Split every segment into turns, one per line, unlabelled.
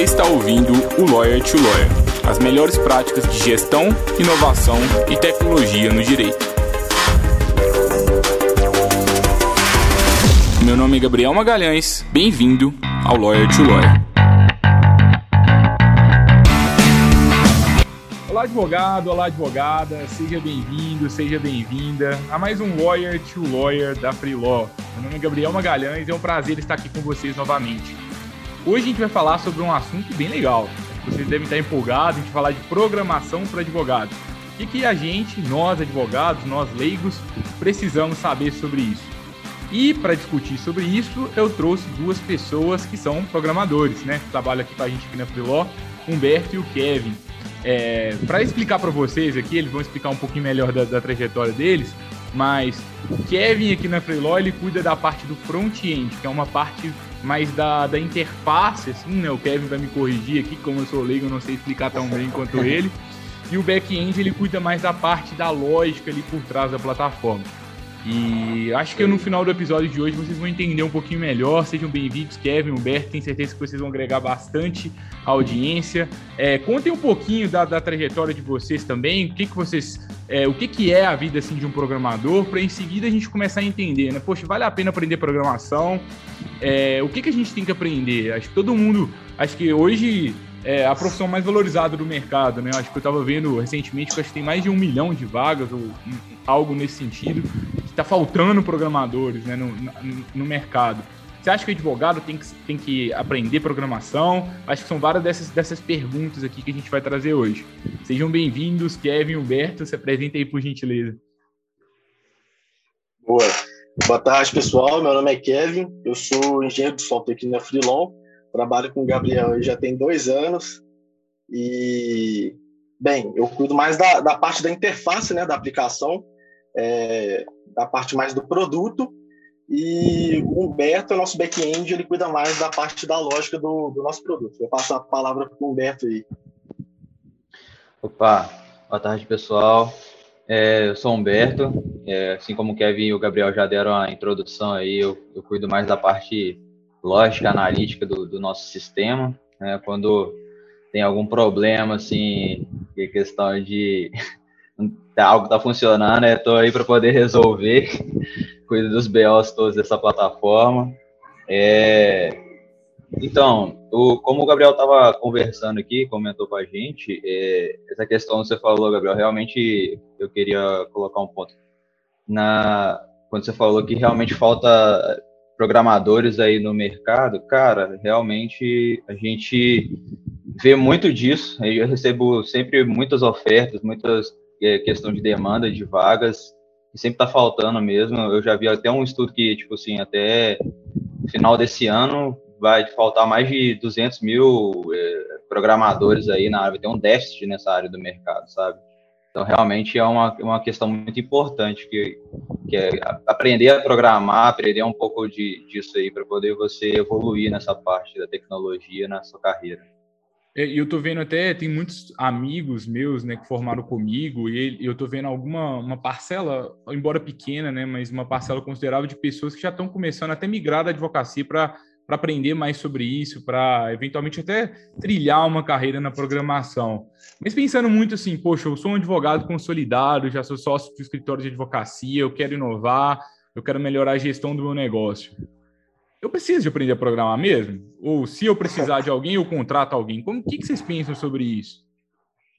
Você está ouvindo o Lawyer to Lawyer, as melhores práticas de gestão, inovação e tecnologia no direito. Meu nome é Gabriel Magalhães, bem-vindo ao Lawyer to Lawyer. Olá, advogado, olá, advogada, seja bem-vindo, seja bem-vinda a mais um Lawyer to Lawyer da Free Law. Meu nome é Gabriel Magalhães é um prazer estar aqui com vocês novamente. Hoje a gente vai falar sobre um assunto bem legal. Vocês devem estar empolgados, a gente vai falar de programação para advogados. O que, a gente, nós advogados, nós leigos, precisamos saber sobre isso? E para discutir sobre isso, eu trouxe duas pessoas que são programadores, né? Que trabalham aqui com a gente aqui na Freeló, Humberto e o Kevin. É, para explicar para vocês aqui, eles vão explicar um pouquinho melhor da, da trajetória deles, mas o Kevin aqui na Freeló, ele cuida da parte do front-end, que é uma parte mais da, da interface, assim, né? O Kevin vai me corrigir aqui, como eu sou leigo, eu não sei explicar tão bem quanto ele. E o back-end, ele cuida mais da parte da lógica ali por trás da plataforma. E acho que no final do episódio de hoje vocês vão entender um pouquinho melhor. Sejam bem-vindos, Kevin, Humberto. Tenho certeza que vocês vão agregar bastante a audiência. É, contem um pouquinho da, da, trajetória de vocês também. O que, que vocês. É, o que, que é a vida assim, de um programador, para em seguida a gente começar a entender, né? Poxa, vale a pena aprender programação? É, o que, que a gente tem que aprender? Acho que todo mundo. Acho que hoje é a profissão mais valorizada do mercado, né? Acho que eu estava vendo recentemente que acho que tem mais de um milhão de vagas ou algo nesse sentido está faltando programadores né, no, no, no, mercado. Você acha que o advogado tem que, tem que aprender programação? Acho que são várias dessas, dessas perguntas aqui que a gente vai trazer hoje. Sejam bem-vindos, Kevin Humberto. Se apresentem aí, por gentileza.
Boa. Boa tarde, pessoal. Meu nome é Kevin. Eu sou engenheiro de software aqui na Freelon. Trabalho com o Gabriel já tem dois anos. E, bem, eu cuido mais da, da parte da interface né, da aplicação. É, da parte mais do produto, e o Humberto, nosso back-end, ele cuida mais da parte da lógica do, do nosso produto. Vou passar a palavra para o Humberto aí.
Opa, boa tarde, pessoal. É, eu sou Humberto, é, assim como o Kevin e o Gabriel já deram a introdução aí, eu, eu cuido mais da parte lógica, analítica do, do nosso sistema. Né, quando tem algum problema, assim, questão de Tá, algo está funcionando, estou aí para poder resolver, cuido dos BOs todos dessa plataforma. É, então, o, como o Gabriel estava conversando aqui, comentou com a gente, é, essa questão que você falou, Gabriel, realmente eu queria colocar um ponto. Na, quando você falou que realmente falta programadores aí no mercado, cara, realmente a gente vê muito disso. Eu recebo sempre muitas ofertas, muitas questão de demanda de vagas, que sempre está faltando mesmo. Eu já vi até um estudo que, tipo assim, até final desse ano vai faltar mais de 200 mil é, programadores aí na área, tem um déficit nessa área do mercado, sabe? Então, realmente é uma, uma questão muito importante, que, que é aprender a programar, aprender um pouco de, disso aí, para poder você evoluir nessa parte da tecnologia na sua carreira.
E eu tô vendo até, tem muitos amigos meus, né, que formaram comigo, e eu tô vendo alguma uma parcela, embora pequena, né, mas uma parcela considerável de pessoas que já estão começando até migrar da advocacia para para aprender mais sobre isso, para eventualmente até trilhar uma carreira na programação. Mas pensando muito assim, poxa, eu sou um advogado consolidado, já sou sócio do escritório de advocacia, eu quero inovar, eu quero melhorar a gestão do meu negócio eu preciso de aprender a programar mesmo? Ou se eu precisar de alguém, eu contrato alguém? Como que, que vocês pensam sobre isso?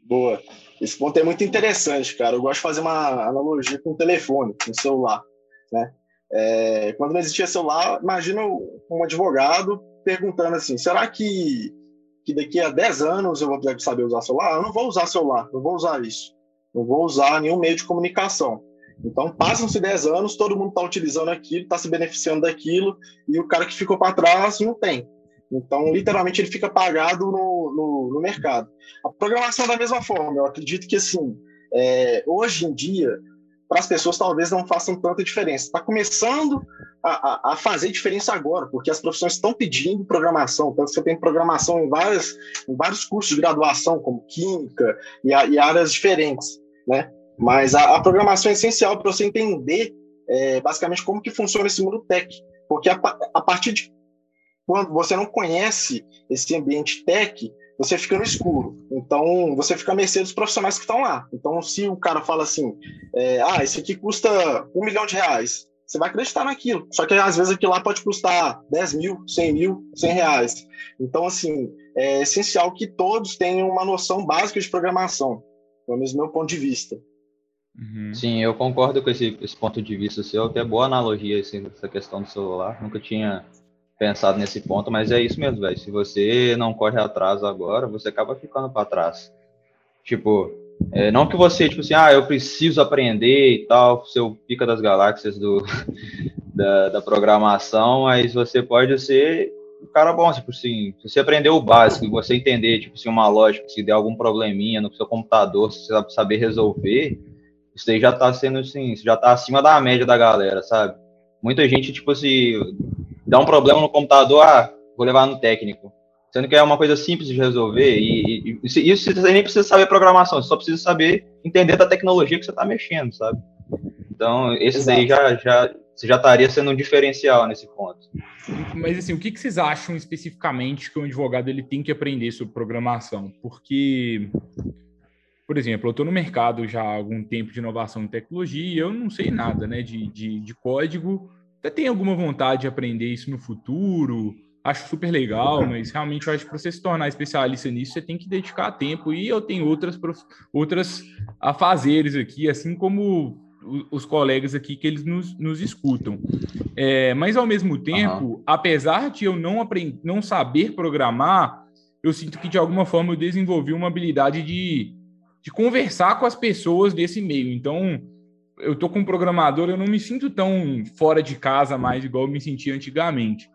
Boa. Esse ponto é muito interessante, cara. Eu gosto de fazer uma analogia com o telefone, com o celular, né? É, quando não existia celular, imagina um advogado perguntando assim: será que, que daqui a 10 anos eu vou saber usar celular? Eu não vou usar celular, não vou usar isso. Não vou usar nenhum meio de comunicação. Então, passam-se 10 anos, todo mundo está utilizando aquilo, está se beneficiando daquilo, e o cara que ficou para trás não tem. Então, literalmente, ele fica pagado no, no, no, mercado. A programação da mesma forma. Eu acredito que, assim, é, hoje em dia, para as pessoas talvez não façam tanta diferença. Está começando a, a, a, fazer diferença agora, porque as profissões estão pedindo programação. Então, você tem programação em, várias, em vários cursos de graduação, como química e, a, e áreas diferentes, né? Mas a, a programação é essencial para você entender é, basicamente como que funciona esse mundo tech, porque a, a partir de quando você não conhece esse ambiente tech, você fica no escuro. Então, você fica a mercê dos profissionais que estão lá. Então, se o cara fala assim, é, ah, esse aqui custa um milhão de reais, você vai acreditar naquilo. Só que às vezes aquilo lá pode custar 10 mil, 100 mil, 100 reais. Então, assim, é essencial que todos tenham uma noção básica de programação, pelo menos do meu ponto de vista.
Uhum. Sim, eu concordo com esse, esse, ponto de vista seu. Até boa analogia assim, essa questão do celular. Nunca tinha pensado nesse ponto, mas é isso mesmo, velho. Se você não corre atrás agora, você acaba ficando para trás. Tipo, é, não que você, tipo assim, ah, eu preciso aprender e tal, seu pica das galáxias do, da, da programação, mas você pode ser um cara bom, tipo assim, se você aprender o básico você entender, tipo assim, uma lógica, se der algum probleminha no seu computador, se você saber resolver, isso aí já tá sendo assim, já tá acima da média da galera, sabe? Muita gente, tipo assim, dá um problema no computador, ah, vou levar no técnico. Sendo que é uma coisa simples de resolver, e, e, e isso você nem precisa saber programação, você só precisa saber entender da tecnologia que você está mexendo, sabe? Então, esse Exato. daí já, já, você já estaria sendo um diferencial nesse ponto.
Mas assim, o que, que vocês acham especificamente que um advogado ele tem que aprender sobre programação? Porque, por exemplo, eu estou no mercado já há algum tempo de inovação em tecnologia e eu não sei nada né, de, de, de código. Até tenho alguma vontade de aprender isso no futuro, acho super legal, mas realmente eu acho que para você se tornar especialista nisso, você tem que dedicar tempo. E eu tenho outras, outras afazeres aqui, assim como os colegas aqui que eles nos, nos escutam. É, mas ao mesmo tempo, uhum. apesar de eu não aprender, não saber programar, eu sinto que de alguma forma eu desenvolvi uma habilidade de, de conversar com as pessoas desse meio. Então, eu tô com um programador, eu não me sinto tão fora de casa mais igual eu me sentia antigamente.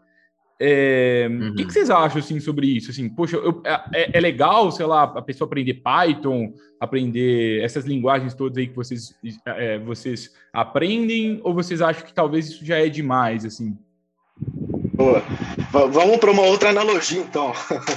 É, uhum. O que, que, vocês acham assim, sobre isso? Assim, poxa, eu, é, é, é, legal, sei lá, a pessoa aprender Python, aprender essas linguagens todas aí que vocês, é, vocês aprendem, ou vocês acham que talvez isso já é demais, assim?
Boa. Vamos para uma outra analogia, então.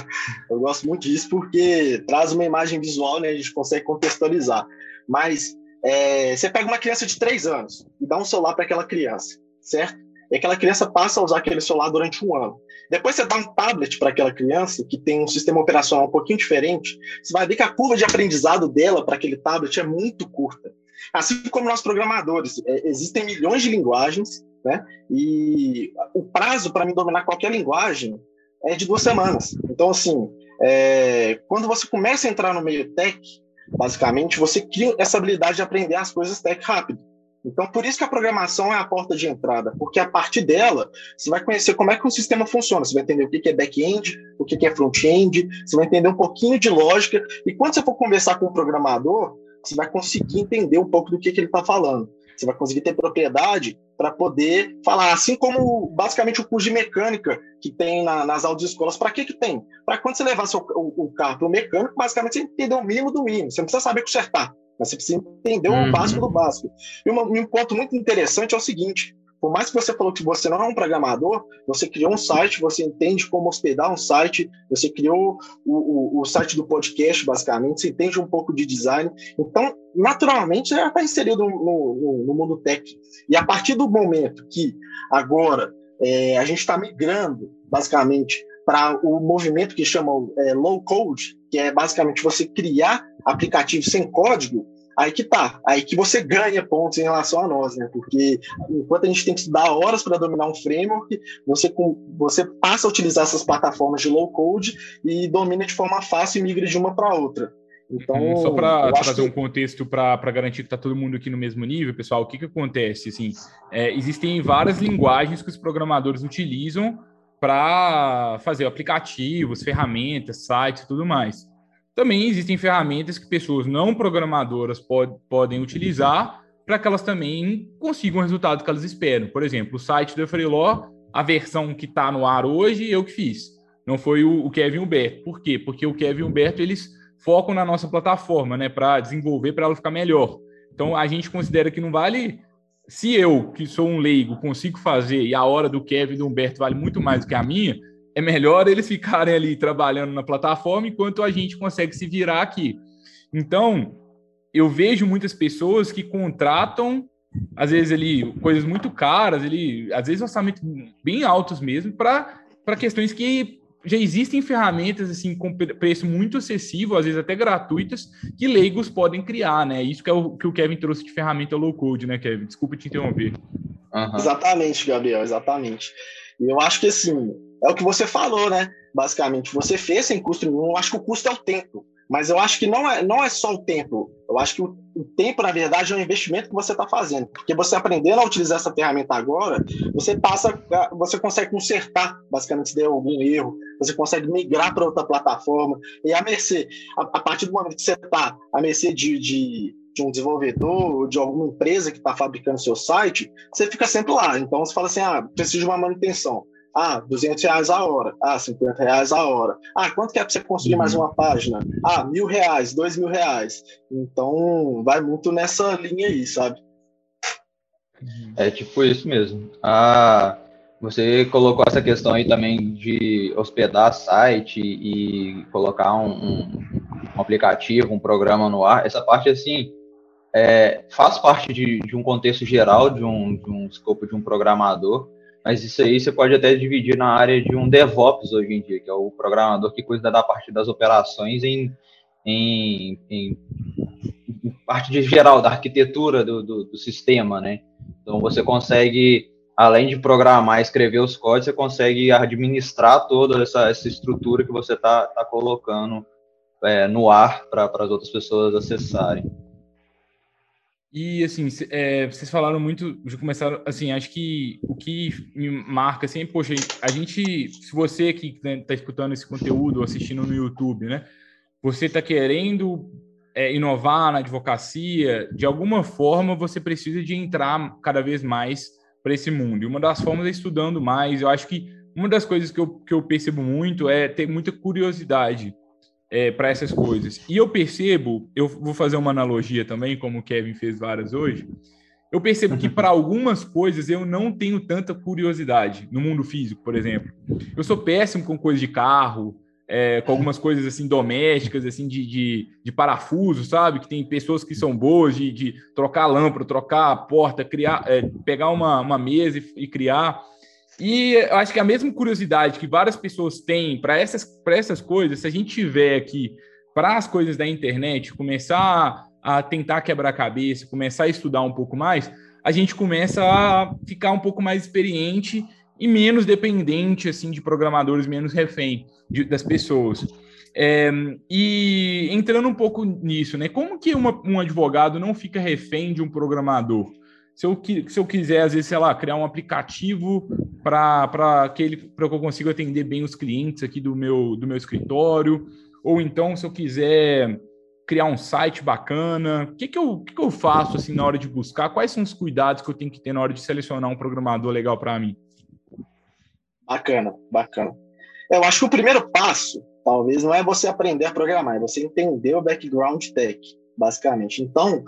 Eu gosto muito disso porque traz uma imagem visual, né? A gente consegue contextualizar. Mas é, você pega uma criança de três anos e dá um celular para aquela criança, certo? e aquela criança passa a usar aquele celular durante um ano. Depois você dá um tablet para aquela criança, que tem um sistema operacional um pouquinho diferente, você vai ver que a curva de aprendizado dela para aquele tablet é muito curta. Assim como nós programadores, é, existem milhões de linguagens, né? E o prazo para me dominar qualquer linguagem é de duas semanas. Então, assim, é, quando você começa a entrar no meio tech, basicamente, você cria essa habilidade de aprender as coisas tech rápido. Então, por isso que a programação é a porta de entrada, porque a partir dela, você vai conhecer como é que o sistema funciona, você vai entender o que é back-end, o que é front-end, você vai entender um pouquinho de lógica, e quando você for conversar com o programador, você vai conseguir entender um pouco do que, que ele está falando. Você vai conseguir ter propriedade para poder falar, assim como basicamente o curso de mecânica que tem na, nas autoescolas, para que que tem? Para quando você levar seu, o, o carro para o mecânico, basicamente você entender o mínimo do mínimo, você não precisa saber consertar mas você precisa entender uhum. o básico do básico. E uma, um ponto muito interessante é o seguinte: por mais que você falou que você não é um programador, você criou um site, você entende como hospedar um site, você criou o, o, o site do podcast, basicamente, você entende um pouco de design. Então, naturalmente, já está inserido no, no, no, mundo tech. E a partir do momento que agora é, a gente está migrando, basicamente, para o movimento que chamam é, low code, que é basicamente você criar aplicativos sem código, aí que tá, aí que você ganha pontos em relação a nós, né? Porque enquanto a gente tem que estudar horas para dominar um framework, você, você passa a utilizar essas plataformas de low code e domina de forma fácil e migra de uma para outra.
Então, hum, Só para trazer que... um contexto para garantir que está todo mundo aqui no mesmo nível, pessoal, o que, que acontece? Assim, é, existem várias linguagens que os programadores utilizam para fazer aplicativos, ferramentas, sites e tudo mais. Também existem ferramentas que pessoas não programadoras pod podem utilizar para que elas também consigam o resultado que elas esperam. Por exemplo, o site do Freeló, a versão que está no ar hoje, eu que fiz. Não foi o, o Kevin Humberto. Por quê? Porque o Kevin Humberto, eles focam na nossa plataforma, né, para desenvolver, para ela ficar melhor. Então, a gente considera que não vale se eu, que sou um leigo, consigo fazer e a hora do Kevin e do Humberto vale muito mais do que a minha, é melhor eles ficarem ali trabalhando na plataforma enquanto a gente consegue se virar aqui. Então, eu vejo muitas pessoas que contratam, às vezes ali, coisas muito caras, ali, às vezes orçamentos bem altos mesmo, para para questões que já existem ferramentas assim com preço muito acessível, às vezes até gratuitas, que leigos podem criar, né? Isso que é o que o Kevin trouxe de ferramenta low code, né, Kevin? Desculpa te interromper.
Uhum. Exatamente, Gabriel, exatamente. E eu acho que assim, é o que você falou, né? Basicamente, você fez sem custo nenhum, eu acho que o custo é o tempo. Mas eu acho que não é, não é só o tempo. Eu acho que o, o tempo, na verdade, é um investimento que você está fazendo. Porque você aprendendo a utilizar essa ferramenta agora, você passa, você consegue consertar, basicamente, se der algum erro, você consegue migrar para outra plataforma. E a mercê, a, a, partir do momento que você está à mercê de, de, de um desenvolvedor, de alguma empresa que está fabricando seu site, você fica sempre lá. Então você fala assim: ah, preciso de uma manutenção. Ah, 200 reais a hora. Ah, 50 reais a hora. Ah, quanto que é para você construir mais uhum. uma página? Ah, mil reais, dois mil reais. Então, vai muito nessa linha aí, sabe?
É tipo isso mesmo. Ah, você colocou essa questão aí também de hospedar site e colocar um, um, um aplicativo, um programa no ar. Essa parte, assim, é, faz parte de, de, um contexto geral, de um, de um escopo de um programador mas isso aí você pode até dividir na área de um DevOps hoje em dia, que é o programador que cuida da parte das operações em, em, em, parte de geral, da arquitetura do, do, do, sistema, né? Então você consegue, além de programar, escrever os códigos, você consegue administrar toda essa, essa estrutura que você está tá colocando é, no ar para as outras pessoas acessarem.
E, assim, é, vocês falaram muito, de começar assim, acho que o que me marca, assim, poxa, a gente, se você que está né, escutando esse conteúdo, assistindo no YouTube, né, você está querendo é, inovar na advocacia, de alguma forma você precisa de entrar cada vez mais para esse mundo. E uma das formas é estudando mais. Eu acho que uma das coisas que eu, que eu percebo muito é ter muita curiosidade é, para essas coisas. E eu percebo, eu vou fazer uma analogia também, como o Kevin fez várias hoje. Eu percebo que para algumas coisas eu não tenho tanta curiosidade no mundo físico, por exemplo. Eu sou péssimo com coisas de carro, é, com algumas coisas assim domésticas, assim de, de, de, parafuso, sabe? Que tem pessoas que são boas de, de trocar lâmpada, trocar a porta, criar, é, pegar uma, uma mesa e, e criar. E eu acho que a mesma curiosidade que várias pessoas têm para essas, essas coisas, se a gente tiver aqui para as coisas da internet, começar a tentar quebrar a cabeça, começar a estudar um pouco mais, a gente começa a ficar um pouco mais experiente e menos dependente assim de programadores, menos refém de, das pessoas. É, e entrando um pouco nisso, né? Como que uma, um advogado não fica refém de um programador? Se eu, se eu quiser, às vezes, sei lá, criar um aplicativo para que, que eu consiga atender bem os clientes aqui do meu, do meu escritório, ou então se eu quiser criar um site bacana, o que, que, eu, que, que eu faço assim na hora de buscar? Quais são os cuidados que eu tenho que ter na hora de selecionar um programador legal para mim?
Bacana, bacana. Eu acho que o primeiro passo, talvez, não é você aprender a programar, é você entender o background tech, basicamente. Então,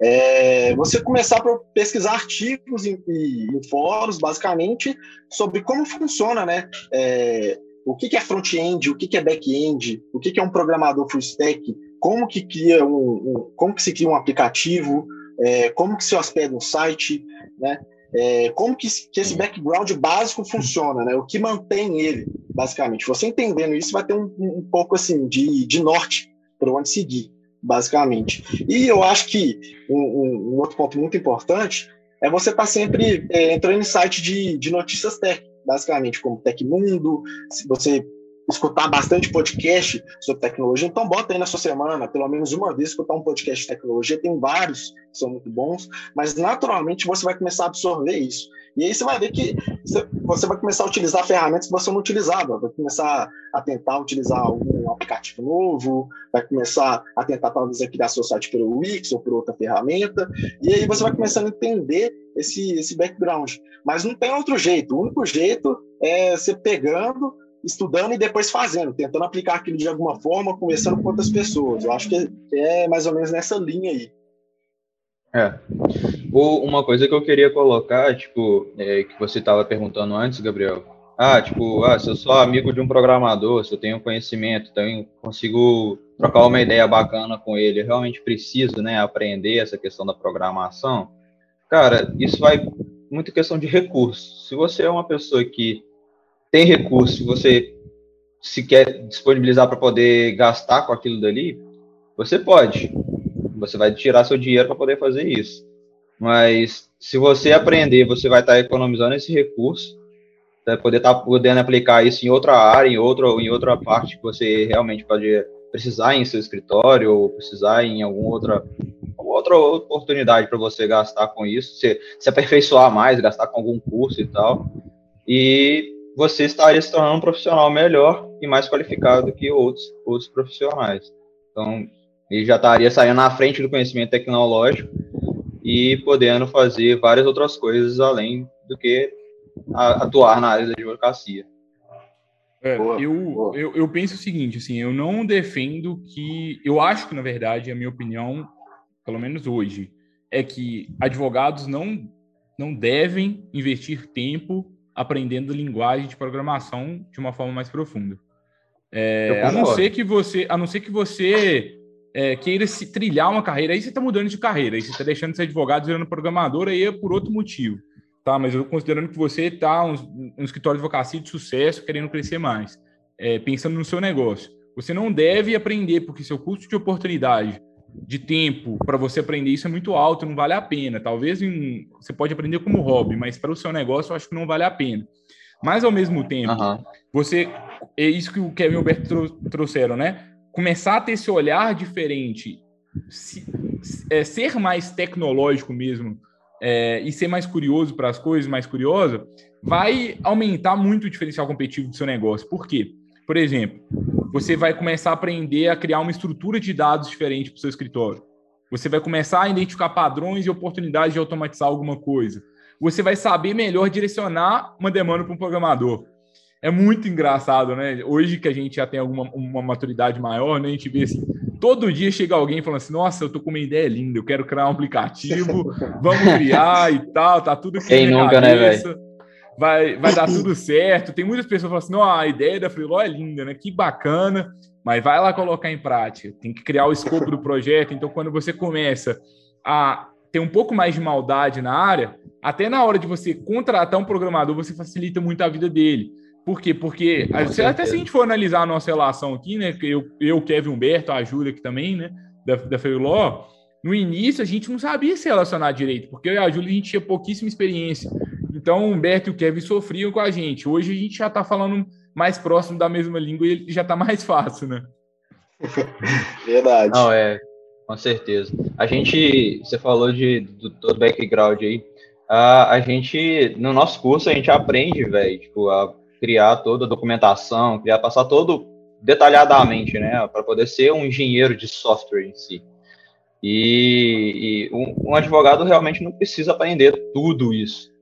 é, você começar a pesquisar artigos em, em, fóruns, basicamente, sobre como funciona, né? É, o que, que é front-end, o que, que é back-end, o que, que é um programador full stack, como que cria um, um como que se cria um aplicativo, é, como que se hospeda um site, né? É, como que, que, esse background básico funciona, né? O que mantém ele, basicamente. Você entendendo isso vai ter um, um pouco assim de, de norte para onde seguir basicamente. E eu acho que um, um, outro ponto muito importante é você estar tá sempre é, entrando em site de, de notícias tech, basicamente, como Tecmundo, se você escutar bastante podcast sobre tecnologia, então bota aí na sua semana, pelo menos uma vez, escutar um podcast de tecnologia, tem vários que são muito bons, mas naturalmente você vai começar a absorver isso. E aí você vai ver que você vai começar a utilizar ferramentas que você não utilizava, vai começar a tentar utilizar algum aplicativo novo, vai começar a tentar talvez criar seu site pelo Wix ou por outra ferramenta, e aí você vai começando a entender esse, esse background. Mas não tem outro jeito, o único jeito é você pegando, estudando e depois fazendo, tentando aplicar aquilo de alguma forma, conversando com outras pessoas. Eu acho que é mais ou menos nessa linha aí.
É. Ou uma coisa que eu queria colocar, tipo, é, que você estava perguntando antes, Gabriel. Ah, tipo, ah, se eu sou amigo de um programador, se eu tenho conhecimento, tenho, consigo trocar uma ideia bacana com ele, eu realmente preciso, né, aprender essa questão da programação. Cara, isso vai muito questão de recursos. Se você é uma pessoa que tem recurso, você se quer disponibilizar para poder gastar com aquilo dali, você pode. Você vai tirar seu dinheiro para poder fazer isso. Mas se você aprender, você vai estar tá economizando esse recurso, vai poder estar tá podendo aplicar isso em outra área, em outra, em outra parte que você realmente pode precisar em seu escritório ou precisar em alguma outra outra oportunidade para você gastar com isso, se, se aperfeiçoar mais, gastar com algum curso e tal. E você estaria se tornando um profissional melhor e mais qualificado que outros, outros profissionais. Então, ele já estaria saindo na frente do conhecimento tecnológico e podendo fazer várias outras coisas além do que atuar na área da advocacia.
É, eu, eu, eu penso o seguinte, assim, eu não defendo que. Eu acho que, na verdade, a minha opinião, pelo menos hoje, é que advogados não, não devem investir tempo aprendendo linguagem de programação de uma forma mais profunda. É, a não ser que você, a não ser que você é, queira se trilhar uma carreira, aí você está mudando de carreira, aí você está deixando de ser advogado, virando programador, aí é por outro motivo, tá? Mas eu considerando que você está um, um escritório de advocacia de sucesso, querendo crescer mais, é, pensando no seu negócio, você não deve aprender porque seu custo de oportunidade de tempo para você aprender isso é muito alto, não vale a pena. Talvez em, você pode aprender como hobby, mas para o seu negócio eu acho que não vale a pena. Mas ao mesmo tempo, uhum. você é isso que o Kevin e o Alberto trouxeram, né? Começar a ter esse olhar diferente, se, é, ser mais tecnológico mesmo é, e ser mais curioso para as coisas, mais curioso, vai aumentar muito o diferencial competitivo do seu negócio. Por quê? Por exemplo, você vai começar a aprender a criar uma estrutura de dados diferente para o seu escritório. Você vai começar a identificar padrões e oportunidades de automatizar alguma coisa. Você vai saber melhor direcionar uma demanda para um programador. É muito engraçado, né? Hoje que a gente já tem alguma uma maturidade maior, né? A gente vê assim, todo dia chega alguém falando assim: Nossa, eu tô com uma ideia linda, eu quero criar um aplicativo, vamos criar e tal, tá tudo aqui
Quem nunca, né, velho?
Vai, vai dar tudo certo. Tem muitas pessoas que falam assim: não, a ideia da Freeló é linda, né? Que bacana, mas vai lá colocar em prática. Tem que criar o escopo do projeto. Então, quando você começa a ter um pouco mais de maldade na área, até na hora de você contratar um programador, você facilita muito a vida dele. Por quê? Porque até se a gente for analisar a nossa relação aqui, né? Eu, eu Kevin Humberto, a Júlia aqui também, né? Da, da Freeló, no início a gente não sabia se relacionar direito, porque eu e a Júlia a gente tinha pouquíssima experiência. Então, o Humberto e o Kevin sofriam com a gente. Hoje a gente já está falando mais próximo da mesma língua e já está mais fácil, né?
Verdade.
Não, é, com certeza. A gente, você falou de, do todo background aí. A, a gente, no nosso curso, a gente aprende, velho, tipo, a criar toda a documentação, criar, passar todo detalhadamente, né, para poder ser um engenheiro de software em si. E, e um, um, advogado realmente não precisa aprender tudo isso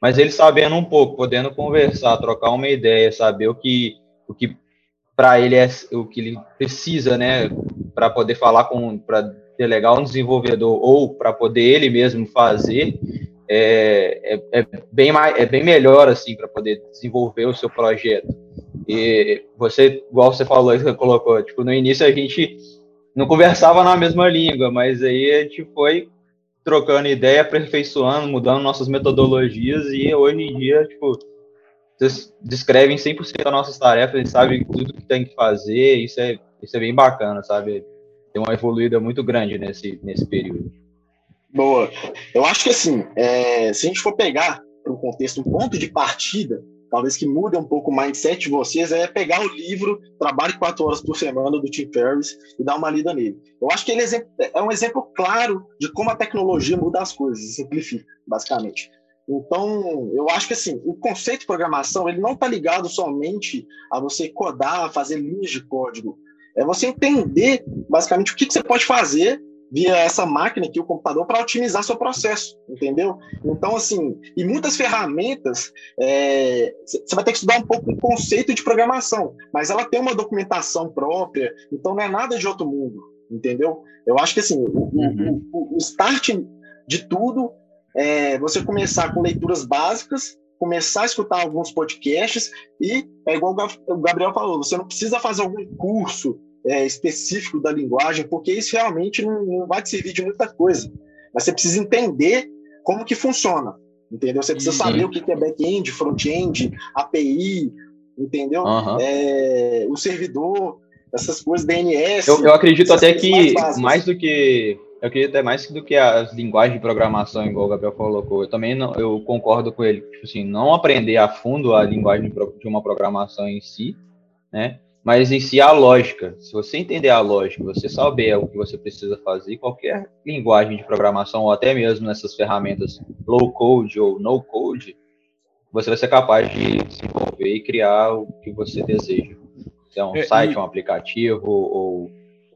mas ele sabendo um pouco, podendo conversar, trocar uma ideia, saber o que, o que para ele é o que ele precisa, né, para poder falar com, para delegar um desenvolvedor ou para poder ele mesmo fazer, é, é, é, bem mais, é bem melhor assim para poder desenvolver o seu projeto. E você, igual você falou, você colocou, tipo, no início a gente não conversava na mesma língua, mas aí a gente foi trocando ideia, aperfeiçoando, mudando nossas metodologias e hoje em dia, tipo, vocês descrevem 100% das nossas tarefas e sabem tudo que tem que fazer, isso é, isso é bem bacana, sabe? Tem uma evoluída muito grande nesse, nesse período.
Boa. Eu acho que, assim, é, se a gente for pegar para um contexto, um ponto de partida, talvez que mude um pouco o mindset de vocês, é pegar o livro Trabalhe Quatro Horas por Semana, do Tim Ferriss, e dar uma lida nele. Eu acho que ele é um exemplo claro de como a tecnologia muda as coisas, simplifica, basicamente. Então, eu acho que assim, o conceito de programação, ele não está ligado somente a você codar, fazer linhas de código. É você entender, basicamente, o que, que você pode fazer via essa máquina aqui, o computador, para otimizar seu processo, entendeu? Então, assim, e muitas ferramentas, é, você vai ter que estudar um pouco o conceito de programação, mas ela tem uma documentação própria, então não é nada de outro mundo, entendeu? Eu acho que, assim, o, uhum. o, o start de tudo é você começar com leituras básicas, começar a escutar alguns podcasts e, é igual o Gabriel falou, você não precisa fazer algum curso, é, específico da linguagem, porque isso realmente não, não, vai te servir de muita coisa. Mas você precisa entender como que funciona, entendeu? Você precisa saber o que é back-end, front-end, API, entendeu? Uhum. É, o servidor, essas coisas, DNS.
Eu, eu acredito até que mais, mais, do que. Eu acredito até mais do que as linguagens de programação, igual o Gabriel colocou. Eu também não, eu concordo com ele. Tipo assim, não aprender a fundo a linguagem de uma programação em si, né? Mas em si a lógica. Se você entender a lógica, você saber o que você precisa fazer, qualquer linguagem de programação, ou até mesmo nessas ferramentas low code ou no code, você vai ser capaz de desenvolver e criar o que você deseja. Se é um é, site, e... um aplicativo, ou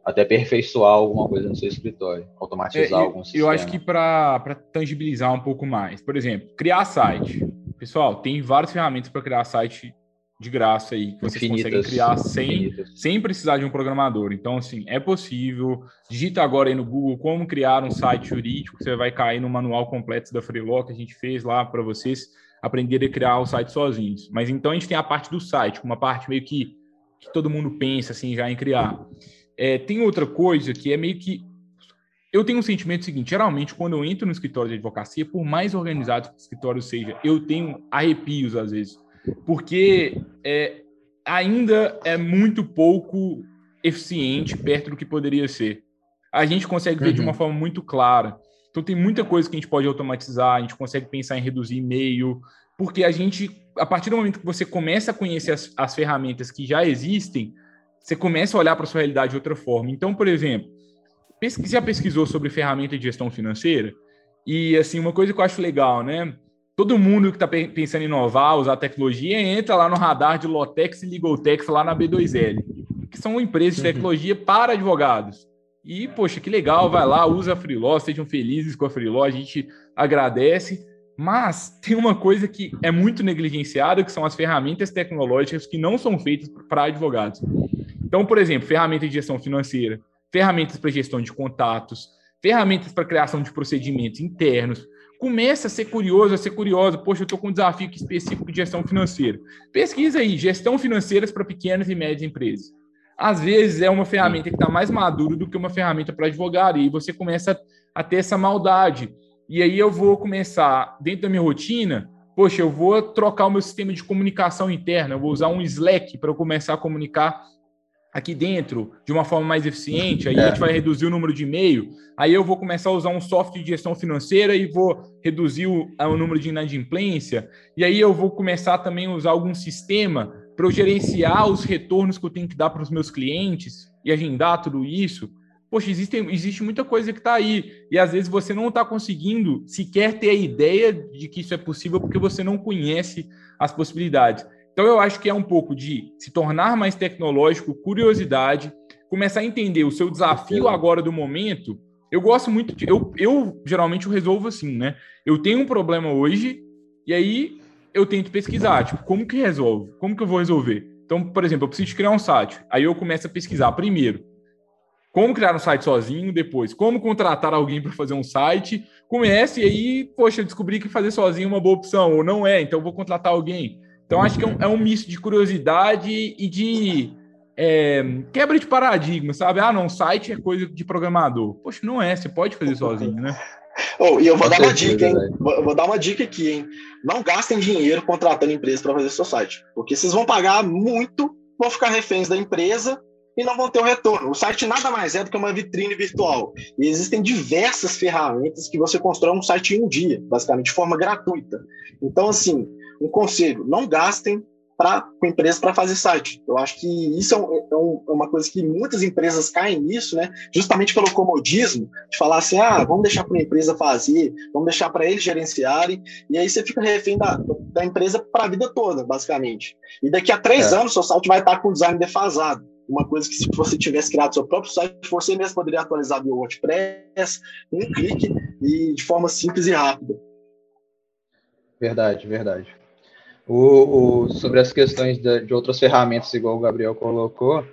até aperfeiçoar alguma coisa no seu escritório, automatizar é, algum sistema.
Eu acho que para tangibilizar um pouco mais, por exemplo, criar site. Pessoal, tem várias ferramentas para criar site de graça aí, que vocês infinitas, conseguem criar sem, sem precisar de um programador. Então, assim, é possível. Digita agora aí no Google como criar um site jurídico, você vai cair no manual completo da Freeló que a gente fez lá para vocês aprenderem a criar o site sozinhos. Mas então a gente tem a parte do site, uma parte meio que, que todo mundo pensa assim já em criar. É, tem outra coisa que é meio que eu tenho um sentimento seguinte: geralmente, quando eu entro no escritório de advocacia, por mais organizado que o escritório seja, eu tenho arrepios às vezes porque é, ainda é muito pouco eficiente perto do que poderia ser. A gente consegue ver uhum. de uma forma muito clara. Então tem muita coisa que a gente pode automatizar, a gente consegue pensar em reduzir e-mail, porque a gente, a partir do momento que você começa a conhecer as, as ferramentas que já existem, você começa a olhar para a sua realidade de outra forma. Então, por exemplo, você já pesquisou sobre ferramenta de gestão financeira? E assim, uma coisa que eu acho legal, né? Todo mundo que está pensando em inovar, usar tecnologia, entra lá no radar de Lotex e Legaltex lá na B2L, que são empresas de uhum. tecnologia para advogados. E, poxa, que legal, vai lá, usa a Freeló, sejam felizes com a Freeló, a gente agradece. Mas tem uma coisa que é muito negligenciada, que são as ferramentas tecnológicas que não são feitas para advogados. Então, por exemplo, ferramenta de gestão financeira, ferramentas para gestão de contatos, ferramentas para criação de procedimentos internos, Começa a ser curioso, a ser curioso. Poxa, eu estou com um desafio específico de gestão financeira. Pesquisa aí, gestão financeiras para pequenas e médias empresas. Às vezes é uma ferramenta que está mais madura do que uma ferramenta para advogado, e você começa a ter essa maldade. E aí eu vou começar, dentro da minha rotina, poxa, eu vou trocar o meu sistema de comunicação interna, eu vou usar um Slack para começar a comunicar aqui dentro de uma forma mais eficiente, aí é. a gente vai reduzir o número de e-mail, aí eu vou começar a usar um software de gestão financeira e vou reduzir o, o número de inadimplência, e aí eu vou começar também a usar algum sistema para eu gerenciar os retornos que eu tenho que dar para os meus clientes e agendar tudo isso. Poxa, existe, existe muita coisa que está aí, e às vezes você não está conseguindo sequer ter a ideia de que isso é possível porque você não conhece as possibilidades. Então, eu acho que é um pouco de se tornar mais tecnológico, curiosidade, começar a entender o seu desafio agora do momento. Eu gosto muito de. Eu, eu geralmente eu resolvo assim, né? Eu tenho um problema hoje, e aí eu tento pesquisar, tipo, como que resolve? Como que eu vou resolver? Então, por exemplo, eu preciso criar um site. Aí eu começo a pesquisar primeiro como criar um site sozinho, depois como contratar alguém para fazer um site. Comece e aí, poxa, eu descobri que fazer sozinho é uma boa opção, ou não é, então eu vou contratar alguém. Então, acho que é um, é um misto de curiosidade e de é, quebra de paradigma, sabe? Ah, não, site é coisa de programador. Poxa, não é, você pode fazer sozinho, né?
Oh, e eu vou Com dar certeza, uma dica, hein? Vou, vou, dar uma dica aqui, hein? Não gastem dinheiro contratando empresa para fazer seu site, porque vocês vão pagar muito, vão ficar reféns da empresa e não vão ter o retorno. O site nada mais é do que uma vitrine virtual. E existem diversas ferramentas que você constrói um site em um dia, basicamente, de forma gratuita. Então, assim, um conselho: não gastem pra, com empresas para fazer site. Eu acho que isso é, um, é, um, é, uma coisa que muitas empresas caem nisso, né? Justamente pelo comodismo, de falar assim: ah, vamos deixar para a empresa fazer, vamos deixar para eles gerenciarem, e aí você fica refém da, da empresa para a vida toda, basicamente. E daqui a três é. anos, seu site vai estar com o design defasado. Uma coisa que, se você tivesse criado seu próprio site, você mesmo poderia atualizar via WordPress, um clique e de forma simples e rápida.
Verdade, verdade. O, o, sobre as questões de, de, outras ferramentas, igual o Gabriel colocou,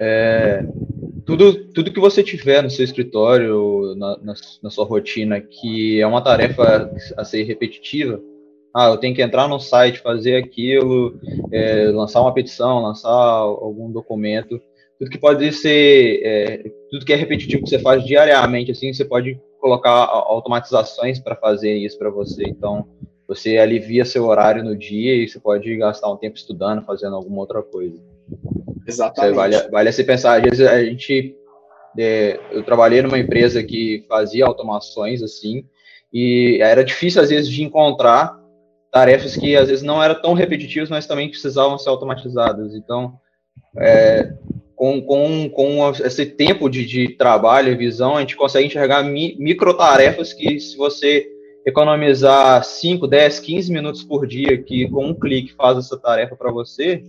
é, tudo, tudo que você tiver no seu escritório, na, na, na, sua rotina, que é uma tarefa a ser repetitiva, ah, eu tenho que entrar no site, fazer aquilo, é, lançar uma petição, lançar algum documento, tudo que pode ser, é, tudo que é repetitivo que você faz diariamente, assim, você pode colocar automatizações para fazer isso para você. Então, você alivia seu horário no dia e você pode gastar um tempo estudando, fazendo alguma outra coisa.
Exatamente.
vale, vale se pensar, às vezes a gente. É, eu trabalhei numa empresa que fazia automações assim, e era difícil às vezes de encontrar tarefas que às vezes não eram tão repetitivas, mas também precisavam ser automatizadas. Então, é, com, com, com esse tempo de, de trabalho e visão, a gente consegue enxergar mi, micro tarefas que, se você economizar 5, 10, 15 minutos por dia, que com um clique faz essa tarefa para você,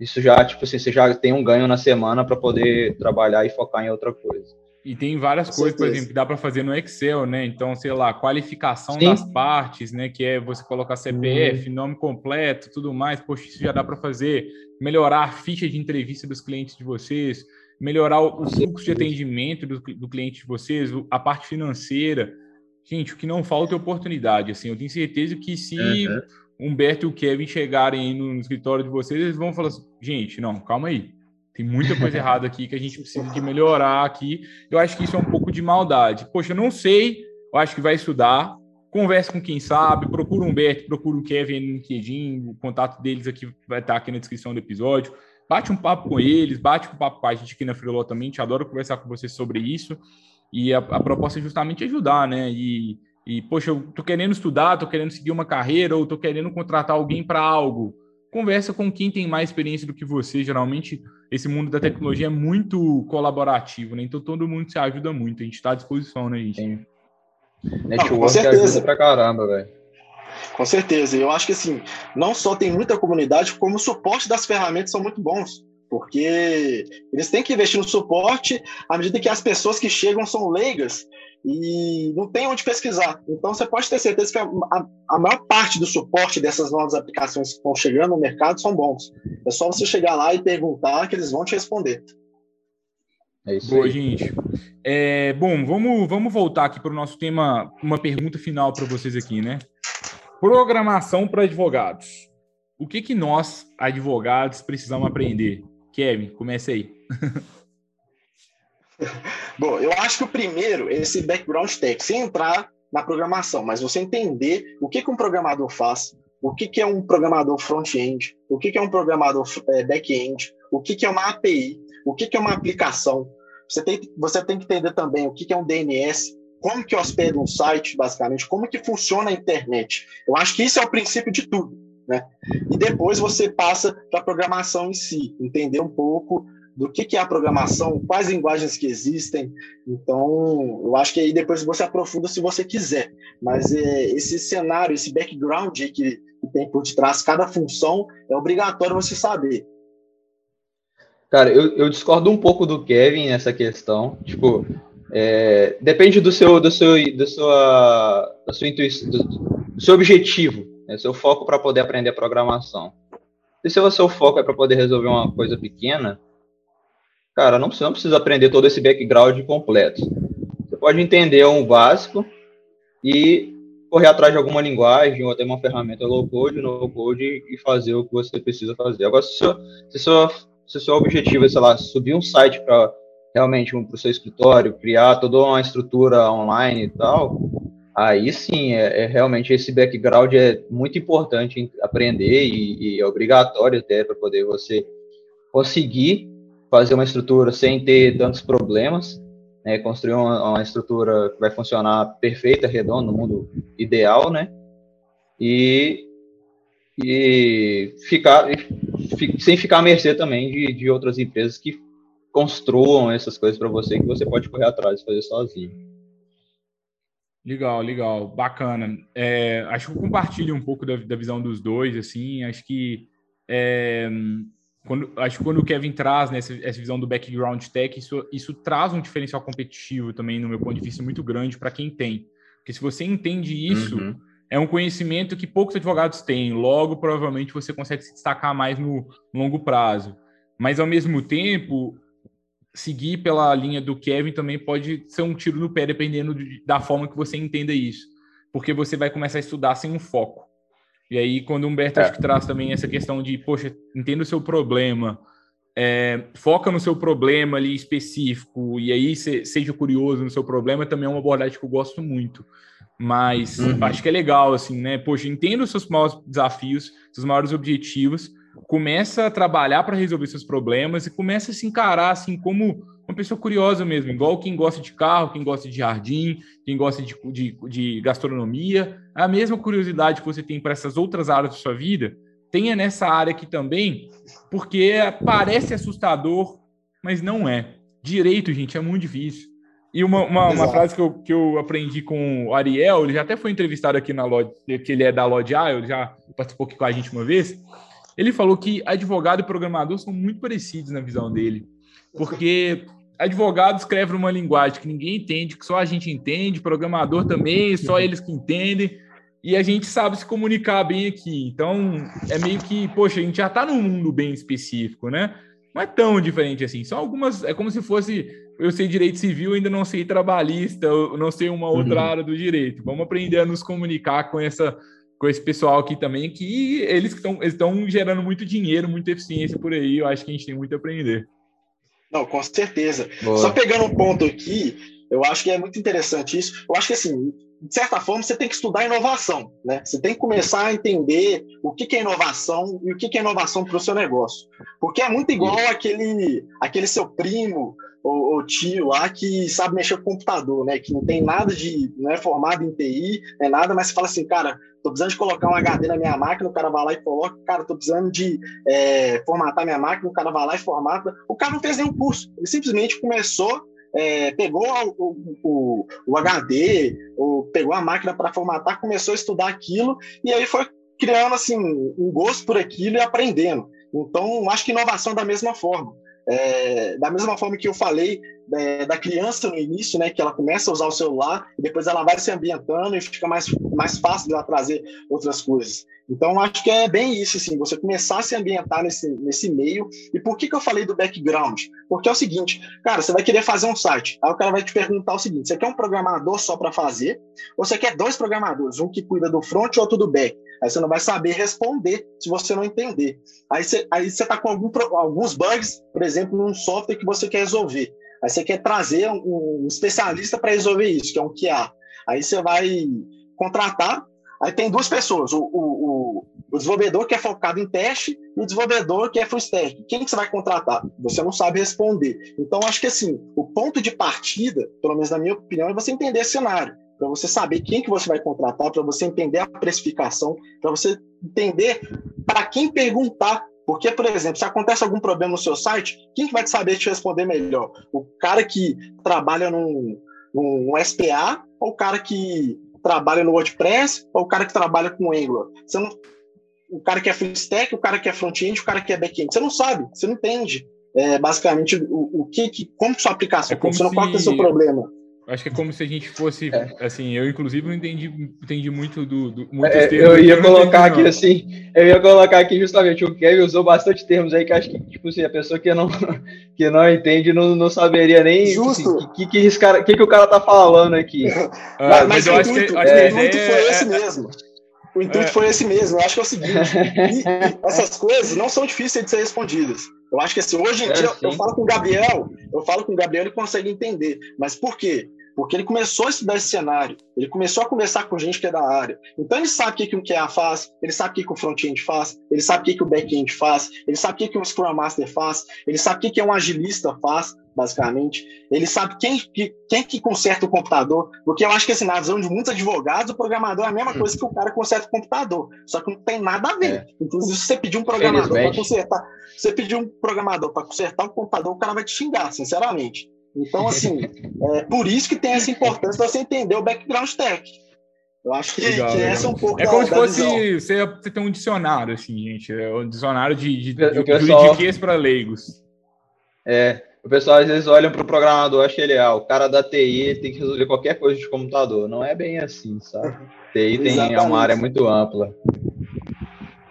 isso já, tipo assim, você já tem um ganho na semana para poder trabalhar e focar em outra coisa.
E tem várias Com coisas, certeza. por exemplo, que dá para fazer no Excel, né? Então, sei lá, qualificação Sim. das partes, né? Que é você colocar CPF, uhum. nome completo, tudo mais. Poxa, isso já dá para fazer. Melhorar a ficha de entrevista dos clientes de vocês, melhorar o fluxo de atendimento do, do cliente de vocês, a parte financeira. Gente, o que não falta é oportunidade. Assim, eu tenho certeza que se uhum. Humberto e o Kevin chegarem aí no escritório de vocês, eles vão falar assim, gente, não, calma aí tem muita coisa errada aqui que a gente precisa de melhorar aqui. Eu acho que isso é um pouco de maldade. Poxa, eu não sei, eu acho que vai estudar, converse com quem sabe, procura o Humberto, procura o Kevin no LinkedIn, o contato deles aqui vai estar aqui na descrição do episódio. Bate um papo com eles, bate um papo com a gente aqui na Freeló também, te adoro conversar com vocês sobre isso. E a, a proposta é justamente ajudar, né? E, e, poxa, eu tô querendo estudar, tô querendo seguir uma carreira, ou tô querendo contratar alguém para algo conversa com quem tem mais experiência do que você. Geralmente, esse mundo da tecnologia é muito colaborativo, né? Então todo mundo se ajuda muito. A gente está à disposição, né, gente? Sim.
Network com certeza. ajuda pra caramba, velho. Com certeza. Eu acho que assim, não só tem muita comunidade, como o suporte das ferramentas são muito bons. Porque eles têm que investir no suporte à medida que as pessoas que chegam são leigas e não tem onde pesquisar. Então, você pode ter certeza que a, a, a, maior parte do suporte dessas novas aplicações que estão chegando no mercado são bons. É só você chegar lá e perguntar que eles vão te responder.
É isso Boa, aí. gente. É, bom, vamos, vamos voltar aqui para o nosso tema, uma pergunta final para vocês aqui, né? Programação para advogados. O que, que nós, advogados, precisamos aprender? Kevin, comece aí.
Bom, eu acho que o primeiro esse background tech, sem entrar na programação, mas você entender o que, que um programador faz, o que, que é um programador front-end, o que, que é um programador é, back-end, o que, que é uma API, o que, que é uma aplicação. Você tem, você tem que entender também o que, que é um DNS, como que hospeda um site, basicamente, como que funciona a internet. Eu acho que isso é o princípio de tudo. Né? E depois você passa para a programação em si, entender um pouco do que, que é a programação, quais linguagens que existem. Então, eu acho que aí depois você aprofunda se você quiser. Mas é, esse cenário, esse background que, que tem por detrás cada função, é obrigatório você saber.
Cara, eu, eu discordo um pouco do Kevin nessa questão. Tipo, é, depende do seu, do seu, do sua, intuição, do, do seu objetivo, né, seu foco para poder aprender programação. E se o seu foco é para poder resolver uma coisa pequena, cara, não precisa, não precisa aprender todo esse background completo. Você pode entender um básico e correr atrás de alguma linguagem ou até uma ferramenta low code, no code e fazer o que você precisa fazer. Agora, se seu, se seu, se seu objetivo é, sei lá, subir um site para realmente um, para o seu escritório, criar toda uma estrutura online e tal, aí sim, é, é realmente esse background é muito importante aprender e, e é obrigatório até para poder você conseguir fazer uma estrutura sem ter tantos problemas, né, construir uma, uma, estrutura que vai funcionar perfeita, redonda, no mundo ideal, né, e, e ficar sem ficar à mercê também de, de outras empresas que construam essas coisas para você que você pode correr atrás e fazer sozinho.
Legal, legal, bacana. É, acho que eu compartilho um pouco da, da visão dos dois, assim, acho que é, quando, acho que quando o Kevin traz né, essa, essa, visão do background tech, isso, isso traz um diferencial competitivo também, no meu ponto de vista, muito grande para quem tem. Porque se você entende isso, uhum. é um conhecimento que poucos advogados têm. Logo, provavelmente, você consegue se destacar mais no longo prazo. Mas, ao mesmo tempo, seguir pela linha do Kevin também pode ser um tiro no pé, dependendo de, da forma que você entenda isso. Porque você vai começar a estudar sem um foco. E aí, quando o Humberto é. acho que traz também essa questão de, poxa, entenda o seu problema, é, foca no seu problema ali específico, e aí se, seja curioso no seu problema, também é uma abordagem que eu gosto muito. Mas uhum. acho que é legal, assim, né? Poxa, entenda os seus maiores desafios, seus maiores objetivos, começa a trabalhar para resolver seus problemas e começa a se encarar, assim, como uma pessoa curiosa mesmo, igual quem gosta de carro, quem gosta de jardim, quem gosta de, de, de gastronomia. A mesma curiosidade que você tem para essas outras áreas da sua vida, tenha nessa área aqui também, porque parece assustador, mas não é. Direito, gente, é muito difícil. E uma, uma, uma, frase que eu, que eu aprendi com o Ariel, ele já até foi entrevistado aqui na Lodge, que ele é da Lodge A, ele já participou aqui com a gente uma vez. Ele falou que advogado e programador são muito parecidos na visão dele, porque advogado escreve numa linguagem que ninguém entende, que só a gente entende, programador também, só eles que entendem, e a gente sabe se comunicar bem aqui. Então, é meio que, poxa, a gente já está num mundo bem específico, né? Não é tão diferente assim. São algumas. É como se fosse. Eu sei direito civil, ainda não sei trabalhista, eu não sei uma outra uhum. área do direito. Vamos aprender a nos comunicar com essa com esse pessoal aqui também, que eles estão gerando muito dinheiro, muita eficiência por aí. Eu acho que a gente tem muito a aprender.
Não, com certeza. Boa. Só pegando um ponto aqui, eu acho que é muito interessante isso. Eu acho que, assim, de certa forma, você tem que estudar inovação, né? Você tem que começar a entender o que, é inovação e o que, é inovação para o seu negócio. Porque é muito igual aquele, aquele seu primo ou, ou, tio lá que sabe mexer com computador, né? Que não tem nada de... não é formado em TI, é nada, mas fala assim, cara, tô precisando de colocar um HD na minha máquina, o cara vai lá e coloca, cara, tô precisando de é, formatar minha máquina, o cara vai lá e formata. O cara não fez nenhum curso, ele simplesmente começou, é, pegou o, o, o, HD, ou pegou a máquina para formatar, começou a estudar aquilo, e aí foi criando assim um gosto por aquilo e aprendendo. Então, acho que inovação é da mesma forma. É, da mesma forma que eu falei é, da criança no início, né, que ela começa a usar o celular e depois ela vai se ambientando e fica mais, mais fácil de ela trazer outras coisas. Então, acho que é bem isso, assim, você começar a se ambientar nesse, nesse meio. E por que, que eu falei do background? Porque é o seguinte, cara, você vai querer fazer um site, aí o cara vai te perguntar o seguinte, você quer um programador só para fazer, ou você quer dois programadores, um que cuida do front e outro do back? Aí você não vai saber responder se você não entender. Aí você, aí você tá com algum, alguns bugs, por exemplo, num software que você quer resolver. Aí você quer trazer um, um especialista para resolver isso, que é um QA. Aí você vai contratar Aí tem duas pessoas, o, o, o, desenvolvedor que é focado em teste e o desenvolvedor que é full stack. Quem que você vai contratar? Você não sabe responder. Então, acho que assim, o ponto de partida, pelo menos na minha opinião, é você entender esse cenário. Para você saber quem que você vai contratar, para você entender a precificação, para você entender para quem perguntar porque, por exemplo, se acontece algum problema no seu site, quem que vai saber te responder melhor? O cara que trabalha num, num SPA ou o cara que trabalha no WordPress ou o cara que trabalha com Angular. Você não, o cara que é full stack, o cara que é front-end, o cara que é back-end. Você não sabe, você não entende é, basicamente o, o que, que, como sua aplicação
é funciona,
se... qual é o seu problema.
Acho que é como se a gente fosse, é. assim, eu inclusive não entendi, entendi muito do, do
é, Eu ia colocar aqui assim, eu ia colocar aqui justamente o Kevin usou bastante termos aí que acho que tipo assim, a pessoa que não que não entende não, não saberia nem
Justo.
Assim, que, que, que, cara, que, que o cara tá falando aqui.
Ah, mas, mas, eu acho que, acho é, que o intuito foi esse mesmo. O intuito é. foi esse mesmo. Eu acho que é o seguinte: essas coisas não são difíceis de ser respondidas. Eu acho que assim, hoje em dia, eu falo com o Gabriel, eu falo com o Gabriel, ele consegue entender. Mas por quê? Porque ele começou a estudar esse cenário, ele começou a conversar com gente que é da área. Então ele sabe o que, que um QA faz, ele sabe o que, que o front-end faz, ele sabe o que, que o back-end faz, ele sabe o que, que um Scrum Master faz, ele sabe o que, que um agilista faz, basicamente. Ele sabe quem que, quem que conserta o computador, porque eu acho que assim, na visão de muitos advogados, o programador é a mesma hum. coisa que o cara conserta o computador, só que não tem nada a ver. É. Inclusive, se você pedir um programador para consertar, você pedir um programador para consertar o computador, o cara vai te xingar, sinceramente. Então, assim, é por isso que tem essa importância de você entender o background tech. Eu acho que, legal, que essa é um pouco
É como da, se fosse você, você tem um dicionário, assim, gente. É um dicionário de, de, de
pessoal,
juridiquês para leigos.
É, o pessoal às vezes olha para o programador, acha ele, ah, o cara da TI tem que resolver qualquer coisa de computador. Não é bem assim, sabe? TI tem, é uma área muito ampla.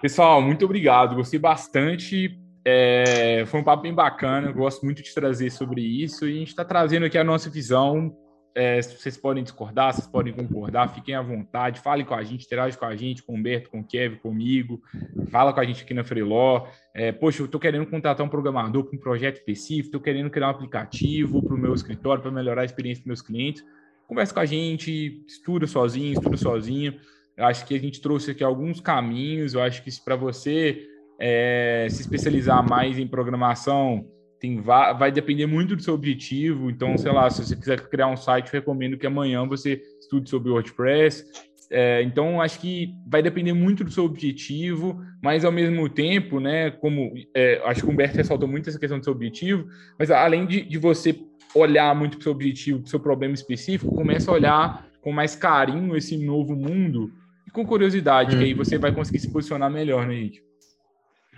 Pessoal, muito obrigado. Gostei bastante. É, foi um papo bem bacana, eu gosto muito de trazer sobre isso e a gente está trazendo aqui a nossa visão. É, vocês podem discordar, vocês podem concordar, fiquem à vontade, falem com a gente, interagem com a gente, com o Humberto, com o Kevin, comigo, fala com a gente aqui na Freeló. É, poxa, eu estou querendo contratar um programador para um projeto específico, estou querendo criar um aplicativo para o meu escritório para melhorar a experiência dos meus clientes. conversa com a gente, estuda sozinho, estuda sozinho. Eu acho que a gente trouxe aqui alguns caminhos. Eu acho que para você é, se especializar mais em programação, tem, vai depender muito do seu objetivo. Então, sei lá, se você quiser criar um site, eu recomendo que amanhã você estude sobre WordPress. É, então, acho que vai depender muito do seu objetivo, mas ao mesmo tempo, né, como é, acho que o Humberto ressaltou muito essa questão do seu objetivo, mas além de, de você olhar muito para o seu objetivo, para o seu problema específico, começa a olhar com mais carinho esse novo mundo e com curiosidade, hum. que aí você vai conseguir se posicionar melhor, né, gente?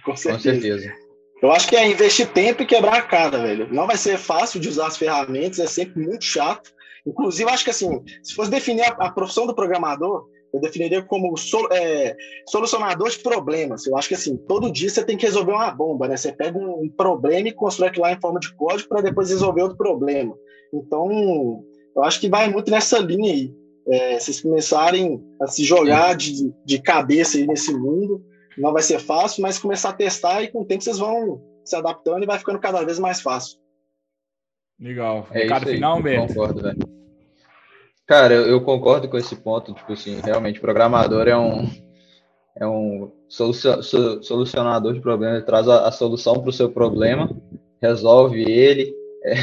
Com certeza. Com certeza. Eu acho que é investir tempo e quebrar a cara, velho. Não vai ser fácil de usar as ferramentas, é sempre muito chato. Inclusive, acho que assim, se fosse definir a, a profissão do programador, eu definiria como sol, é, solucionador de problemas. Eu acho que assim, todo dia você tem que resolver uma bomba, né? Você pega um problema e constrói aquilo lá em forma de código para depois resolver outro problema. Então, eu acho que vai muito nessa linha aí. É, vocês começarem a se jogar de, de cabeça aí nesse mundo, não vai ser fácil, mas começar a testar e com o tempo vocês vão se adaptando e vai ficando cada vez mais fácil.
Legal. É Recado final, Beto?
Concordo, velho. Cara, eu, eu, concordo com esse ponto. Tipo assim, realmente, programador é um, é um solucionador de problemas. Ele traz a, a solução para o seu problema, resolve ele. É,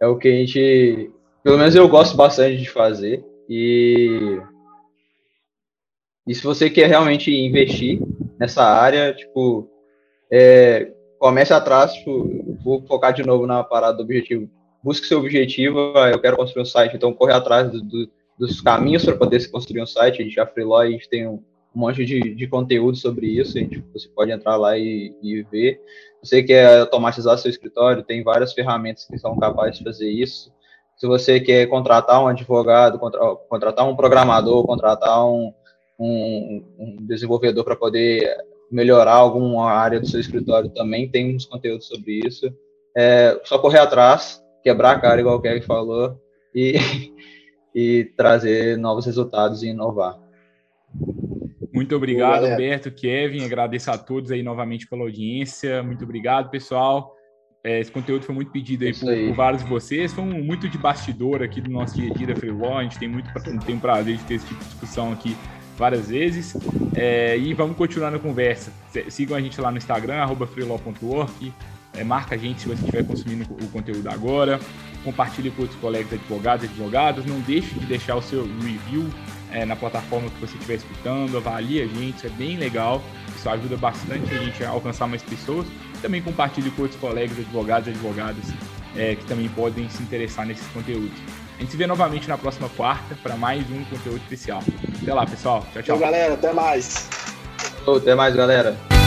é o que a gente. Pelo menos eu gosto bastante de fazer. E. E se você quer realmente investir nessa área, tipo, é, comece atrás, tipo, vou focar de novo na parada do objetivo. Busque seu objetivo, ah, eu quero construir um site, então corre atrás do, do, dos caminhos para poder se construir um site. A gente já freeló, a gente tem um, um monte de, de conteúdo sobre isso, gente, você pode entrar lá e, e ver. Você quer automatizar seu escritório, tem várias ferramentas que são capazes de fazer isso. Se você quer contratar um advogado, contra, contratar um programador, contratar um, um, um desenvolvedor para poder melhorar alguma área do seu escritório também tem uns conteúdos sobre isso. É só correr atrás, quebrar a cara, igual o Kevin falou, e, e trazer novos resultados e inovar.
Muito obrigado, Boa, Alberto, Kevin. Agradeço a todos aí novamente pela audiência. Muito obrigado, pessoal. É, esse conteúdo foi muito pedido aí por, aí por, vários de vocês. Foi um, muito de bastidor aqui do nosso dia a dia da. A gente tem muito tem um prazer de ter esse tipo de discussão aqui várias vezes. É, e vamos continuar na conversa. Sigam a gente lá no Instagram, arroba É, marca a gente se você estiver consumindo o conteúdo agora. Compartilhe com outros colegas advogados e advogadas. Não deixe de deixar o seu review é, na plataforma que você estiver escutando. Avalie a gente, isso é bem legal. Isso ajuda bastante a gente a alcançar mais pessoas. Também compartilhe com outros colegas advogados e advogadas é, que também podem se interessar nesses conteúdos. A gente se vê novamente na próxima quarta para mais um conteúdo especial. Até lá, pessoal. Tchau, tchau.
Tchau, galera. Até mais.
Até mais, galera.